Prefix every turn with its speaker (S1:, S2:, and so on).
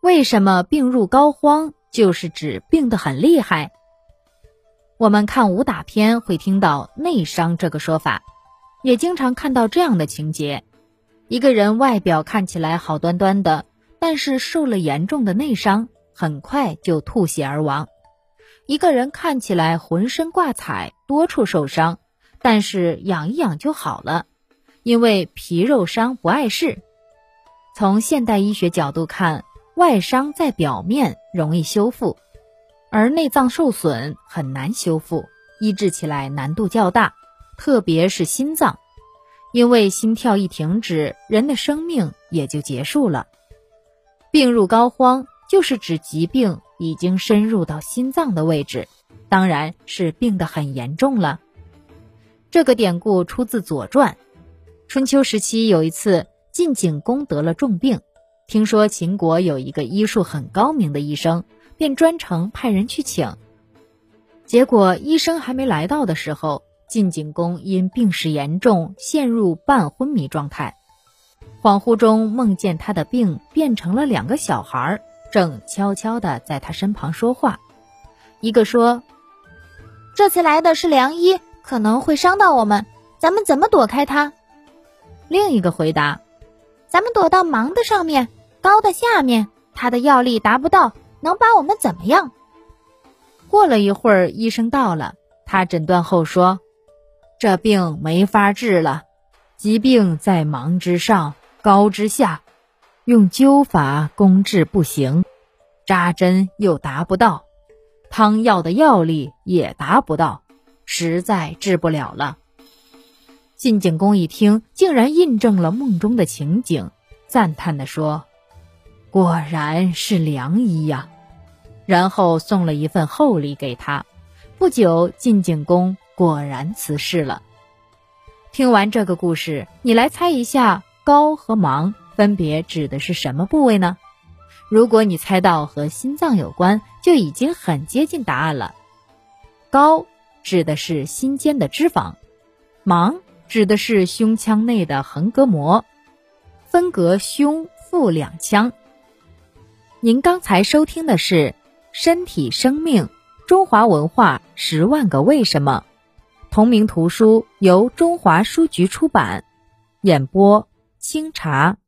S1: 为什么病入膏肓就是指病得很厉害？我们看武打片会听到内伤这个说法，也经常看到这样的情节：一个人外表看起来好端端的，但是受了严重的内伤，很快就吐血而亡；一个人看起来浑身挂彩，多处受伤，但是养一养就好了，因为皮肉伤不碍事。从现代医学角度看，外伤在表面容易修复。而内脏受损很难修复，医治起来难度较大，特别是心脏，因为心跳一停止，人的生命也就结束了。病入膏肓就是指疾病已经深入到心脏的位置，当然是病得很严重了。这个典故出自《左传》。春秋时期有一次，晋景公得了重病，听说秦国有一个医术很高明的医生。便专程派人去请，结果医生还没来到的时候，晋景公因病势严重，陷入半昏迷状态。恍惚中梦见他的病变成了两个小孩，正悄悄地在他身旁说话。一个说：“
S2: 这次来的是良医，可能会伤到我们，咱们怎么躲开他？”
S1: 另一个回答：“
S2: 咱们躲到盲的上面，高的下面，他的药力达不到。”能把我们怎么样？
S1: 过了一会儿，医生到了。他诊断后说：“这病没法治了，疾病在盲之上，高之下，用灸法攻治不行，扎针又达不到，汤药的药力也达不到，实在治不了了。”晋景公一听，竟然印证了梦中的情景，赞叹地说。果然是良医呀，然后送了一份厚礼给他。不久，晋景公果然辞世了。听完这个故事，你来猜一下，高和盲分别指的是什么部位呢？如果你猜到和心脏有关，就已经很接近答案了。高指的是心间的脂肪，盲指的是胸腔内的横膈膜，分隔胸腹两腔。您刚才收听的是《身体生命：中华文化十万个为什么》，同名图书由中华书局出版，演播清茶。